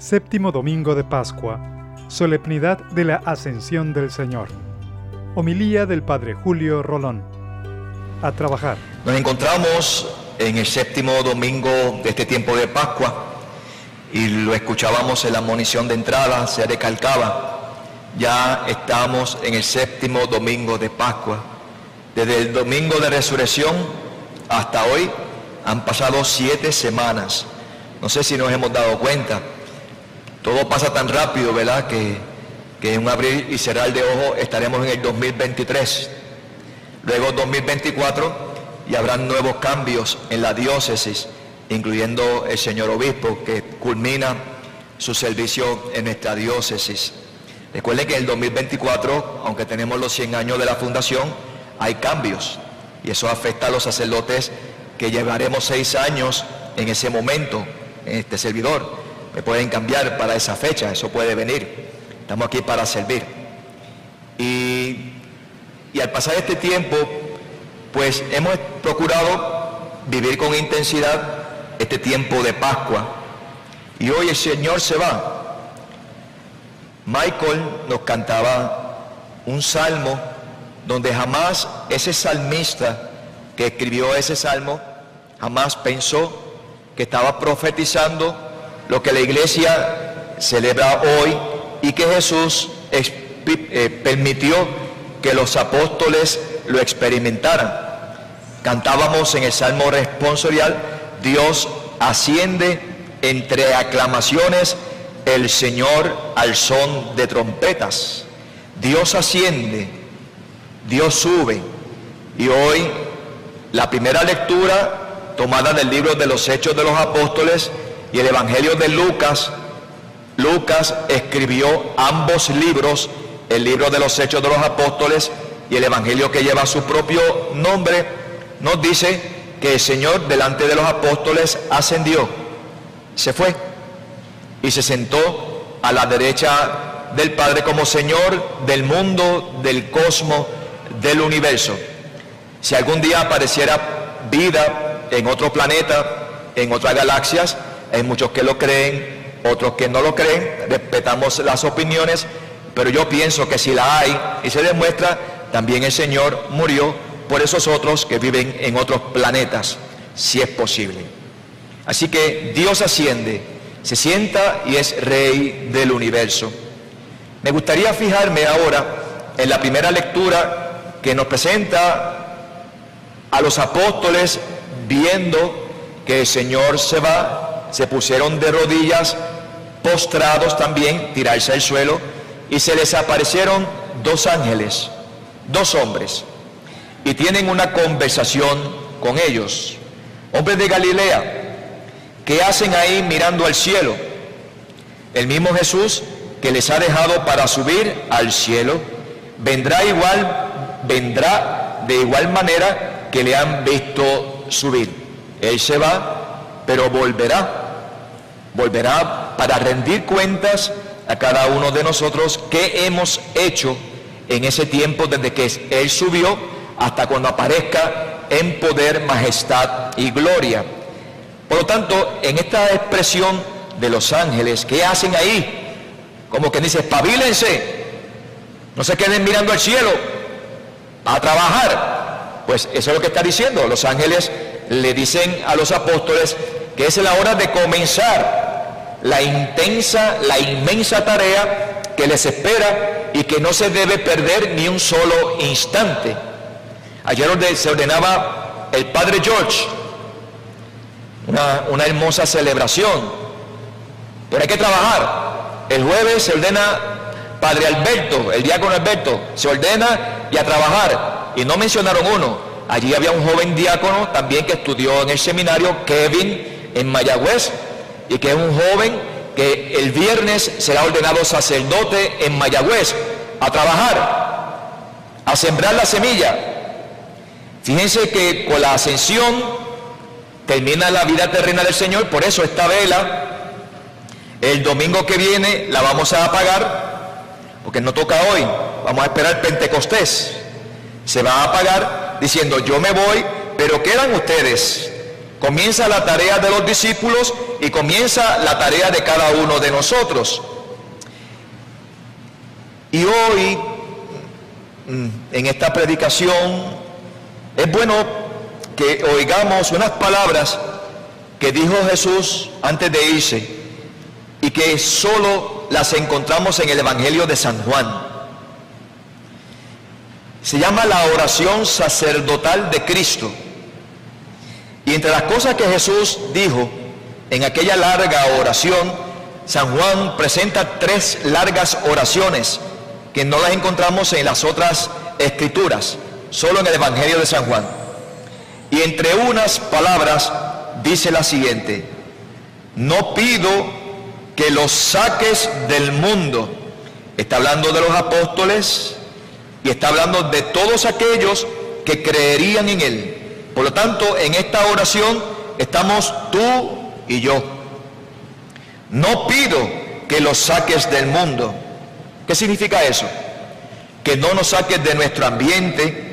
Séptimo Domingo de Pascua, Solemnidad de la Ascensión del Señor. Homilía del Padre Julio Rolón. A trabajar. Nos encontramos en el séptimo domingo de este tiempo de Pascua y lo escuchábamos en la munición de entrada, se recalcaba. Ya estamos en el séptimo domingo de Pascua. Desde el domingo de resurrección hasta hoy han pasado siete semanas. No sé si nos hemos dado cuenta. Todo pasa tan rápido, ¿verdad? Que, en un abrir y cerrar de ojo estaremos en el 2023. Luego 2024 y habrán nuevos cambios en la diócesis, incluyendo el señor obispo que culmina su servicio en nuestra diócesis. Recuerden que en el 2024, aunque tenemos los 100 años de la fundación, hay cambios y eso afecta a los sacerdotes que llevaremos seis años en ese momento, en este servidor. Me pueden cambiar para esa fecha, eso puede venir. Estamos aquí para servir. Y, y al pasar este tiempo, pues hemos procurado vivir con intensidad este tiempo de Pascua. Y hoy el Señor se va. Michael nos cantaba un salmo donde jamás ese salmista que escribió ese salmo, jamás pensó que estaba profetizando lo que la iglesia celebra hoy y que Jesús eh, permitió que los apóstoles lo experimentaran. Cantábamos en el Salmo responsorial, Dios asciende entre aclamaciones, el Señor al son de trompetas. Dios asciende, Dios sube. Y hoy la primera lectura tomada del libro de los Hechos de los Apóstoles y el Evangelio de Lucas, Lucas escribió ambos libros, el libro de los Hechos de los Apóstoles y el Evangelio que lleva su propio nombre, nos dice que el Señor delante de los apóstoles ascendió, se fue y se sentó a la derecha del Padre como Señor del mundo, del cosmos, del universo. Si algún día apareciera vida en otro planeta, en otras galaxias, hay muchos que lo creen, otros que no lo creen, respetamos las opiniones, pero yo pienso que si la hay y se demuestra, también el Señor murió por esos otros que viven en otros planetas, si es posible. Así que Dios asciende, se sienta y es rey del universo. Me gustaría fijarme ahora en la primera lectura que nos presenta a los apóstoles viendo que el Señor se va, se pusieron de rodillas, postrados también, tirarse al suelo, y se les aparecieron dos ángeles, dos hombres, y tienen una conversación con ellos, hombres de Galilea, que hacen ahí mirando al cielo? El mismo Jesús que les ha dejado para subir al cielo, vendrá igual, vendrá de igual manera que le han visto subir. Él se va, pero volverá. Volverá para rendir cuentas a cada uno de nosotros qué hemos hecho en ese tiempo desde que Él subió hasta cuando aparezca en poder, majestad y gloria. Por lo tanto, en esta expresión de los ángeles, ¿qué hacen ahí? Como que dice, espabilense, no se queden mirando al cielo, a trabajar, pues eso es lo que está diciendo. Los ángeles le dicen a los apóstoles que es la hora de comenzar la intensa, la inmensa tarea que les espera y que no se debe perder ni un solo instante. Ayer se ordenaba el Padre George, una, una hermosa celebración, pero hay que trabajar. El jueves se ordena Padre Alberto, el diácono Alberto, se ordena y a trabajar y no mencionaron uno. Allí había un joven diácono también que estudió en el seminario, Kevin, en Mayagüez, y que es un joven que el viernes será ordenado sacerdote en Mayagüez, a trabajar, a sembrar la semilla. Fíjense que con la ascensión termina la vida terrena del Señor, por eso esta vela, el domingo que viene la vamos a apagar, porque no toca hoy, vamos a esperar Pentecostés se va a apagar diciendo yo me voy, pero quedan ustedes, Comienza la tarea de los discípulos y comienza la tarea de cada uno de nosotros. Y hoy, mm, en esta predicación, es bueno que oigamos unas palabras que dijo Jesús antes de irse y que solo las encontramos en el Evangelio de San Juan. Se llama la oración sacerdotal de Cristo. Y entre las cosas que Jesús dijo en aquella larga oración, San Juan presenta tres largas oraciones que no las encontramos en las otras escrituras, solo en el Evangelio de San Juan. Y entre unas palabras dice la siguiente, no pido que los saques del mundo. Está hablando de los apóstoles y está hablando de todos aquellos que creerían en Él. Por lo tanto, en esta oración estamos tú y yo. No pido que los saques del mundo. ¿Qué significa eso? Que no nos saques de nuestro ambiente,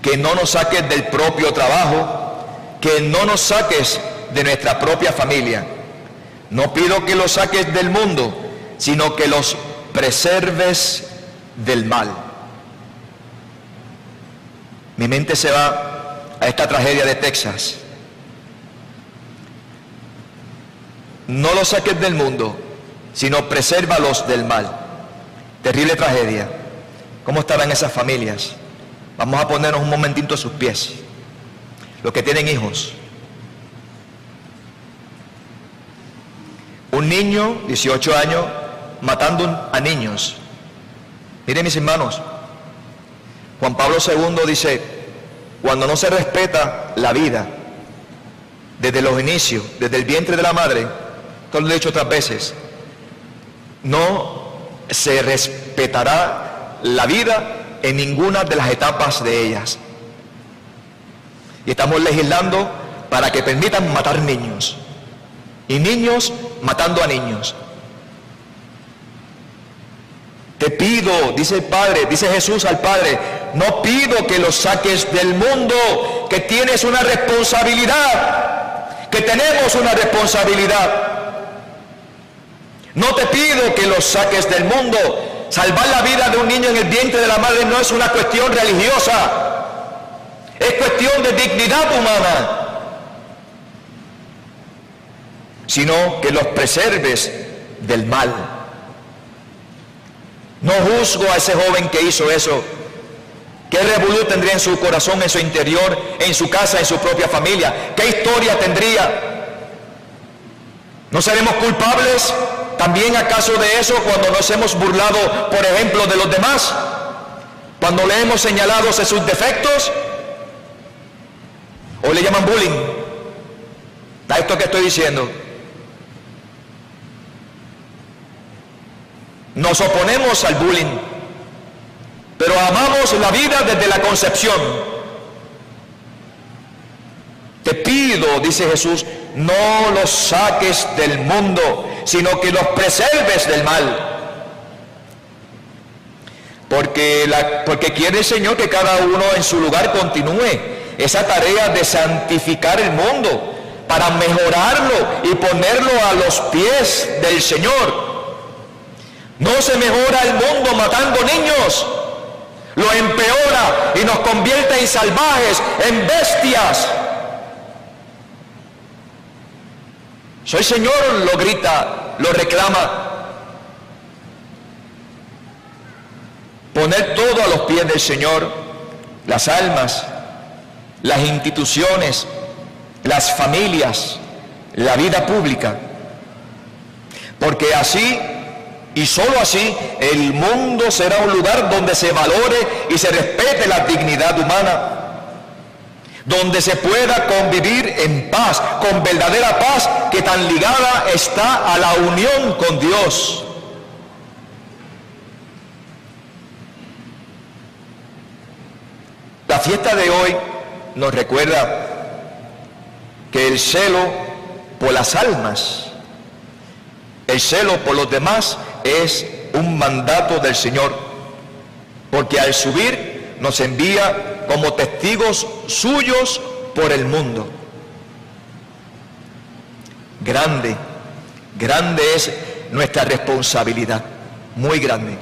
que no nos saques del propio trabajo, que no nos saques de nuestra propia familia. No pido que los saques del mundo, sino que los preserves del mal. Mi mente se va a esta tragedia de Texas. No los saques del mundo, sino presérvalos del mal. Terrible tragedia. ¿Cómo estarán esas familias? Vamos a ponernos un momentito a sus pies. Los que tienen hijos. Un niño, 18 años, matando a niños. Miren mis hermanos, Juan Pablo II dice, cuando no se respeta la vida, desde los inicios, desde el vientre de la madre, esto lo he dicho otras veces, no se respetará la vida en ninguna de las etapas de ellas. Y estamos legislando para que permitan matar niños. Y niños matando a niños. Te pido, dice el Padre, dice Jesús al Padre, no pido que los saques del mundo, que tienes una responsabilidad, que tenemos una responsabilidad. No te pido que los saques del mundo. Salvar la vida de un niño en el vientre de la madre no es una cuestión religiosa, es cuestión de dignidad humana sino que los preserves del mal. No juzgo a ese joven que hizo eso. ¿Qué revolución tendría en su corazón, en su interior, en su casa, en su propia familia? ¿Qué historia tendría? ¿No seremos culpables también acaso de eso cuando nos hemos burlado, por ejemplo, de los demás? Cuando le hemos señalado sus defectos. ¿O le llaman bullying? ¿A esto que estoy diciendo? Nos oponemos al bullying, pero amamos la vida desde la concepción. Te pido, dice Jesús, no los saques del mundo, sino que los preserves del mal. Porque, porque quiere el Señor que cada uno en su lugar continúe esa tarea de santificar el mundo para mejorarlo y ponerlo a los pies del Señor. No se mejora el mundo matando niños, lo empeora y nos convierte en salvajes, en bestias. Soy Señor, lo grita, lo reclama. Poner todo a los pies del Señor, las almas, las instituciones, las familias, la vida pública. Porque así y sólo así el mundo será un lugar donde se valore y se respete la dignidad humana, donde se pueda convivir en paz, con verdadera paz que tan ligada está a la unión con Dios. La fiesta de hoy nos recuerda que el celo por las almas, el celo por los demás es un mandato del Señor, porque al subir nos envía como testigos suyos por el mundo. grande, grande es nuestra responsabilidad, muy grande.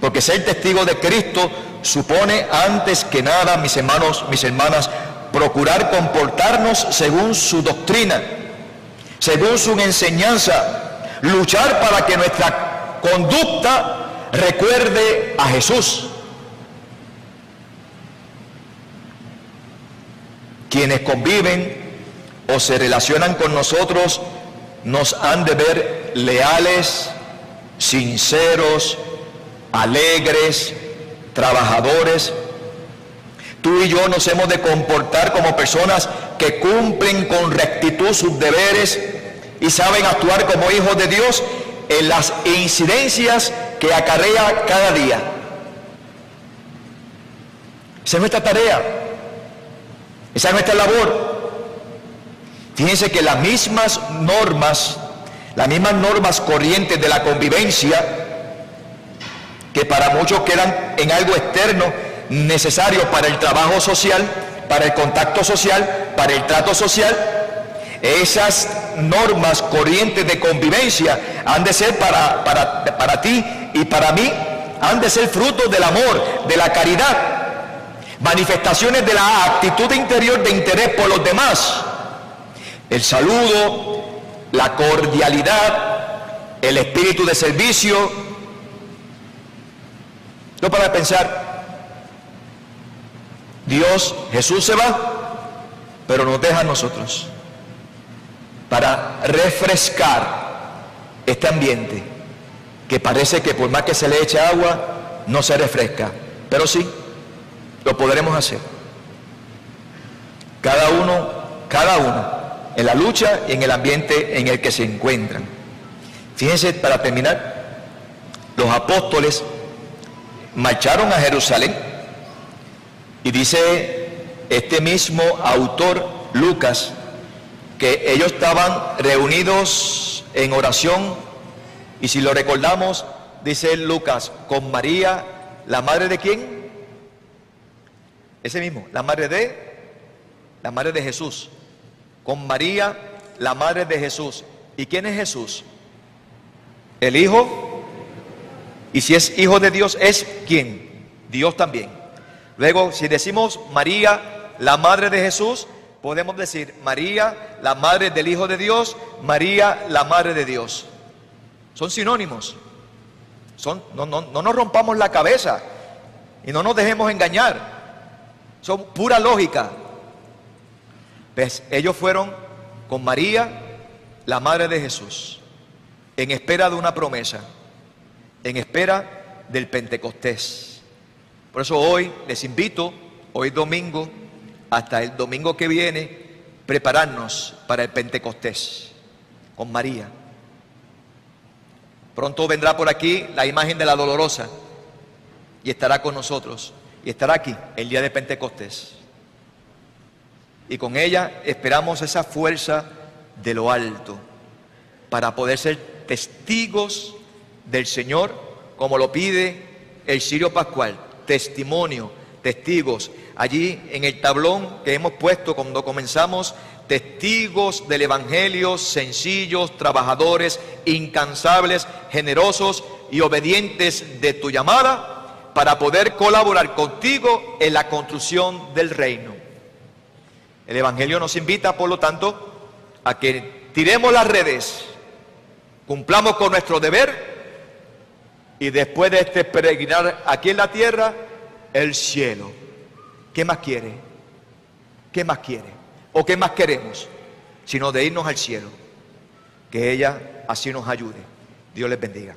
Porque ser testigo de Cristo supone antes que nada, mis hermanos, mis hermanas, procurar comportarnos según su doctrina, según su enseñanza, luchar para que nuestra conducta recuerde a Jesús. Quienes conviven o se relacionan con nosotros nos han de ver leales, sinceros, alegres, trabajadores. Tú y yo nos hemos de comportar como personas que cumplen con rectitud sus deberes y saben actuar como hijos de Dios en las incidencias que acarrea cada día. Esa es nuestra tarea. Esa es nuestra labor. Fíjense que las mismas normas, las mismas normas corrientes de la convivencia, que para muchos quedan en algo externo necesario para el trabajo social, para el contacto social, para el trato social. Esas normas corrientes de convivencia han de ser para, para, para ti y para mí, han de ser frutos del amor, de la caridad, manifestaciones de la actitud interior de interés por los demás, el saludo, la cordialidad, el espíritu de servicio, no para pensar, Dios, Jesús se va, pero nos deja a nosotros para refrescar este ambiente que parece que por más que se le eche agua, no se refresca. Pero sí, lo podremos hacer. Cada uno, cada uno, en la lucha y en el ambiente en el que se encuentran. Fíjense, para terminar, los apóstoles marcharon a Jerusalén y dice este mismo autor, Lucas, que ellos estaban reunidos en oración y si lo recordamos, dice Lucas, con María, la madre de quién? Ese mismo, la madre de, la madre de Jesús, con María, la madre de Jesús. ¿Y quién es Jesús? El Hijo y si es hijo de Dios, ¿es quién? Dios también. Luego, si decimos María, la madre de Jesús, podemos decir María, la madre del Hijo de Dios, María, la madre de Dios. Son sinónimos. Son, no, no, no nos rompamos la cabeza y no nos dejemos engañar. Son pura lógica. Pues ellos fueron con María, la madre de Jesús, en espera de una promesa en espera del Pentecostés. Por eso hoy les invito, hoy domingo, hasta el domingo que viene, prepararnos para el Pentecostés con María. Pronto vendrá por aquí la imagen de la dolorosa y estará con nosotros y estará aquí el día de Pentecostés. Y con ella esperamos esa fuerza de lo alto para poder ser testigos del Señor, como lo pide el Sirio Pascual, testimonio, testigos. Allí en el tablón que hemos puesto cuando comenzamos, testigos del Evangelio, sencillos, trabajadores, incansables, generosos y obedientes de tu llamada, para poder colaborar contigo en la construcción del reino. El Evangelio nos invita, por lo tanto, a que tiremos las redes, cumplamos con nuestro deber y después de este peregrinar aquí en la tierra, el cielo. ¿Qué más quiere? ¿Qué más quiere? ¿O qué más queremos? Sino de irnos al cielo. Que ella así nos ayude. Dios les bendiga.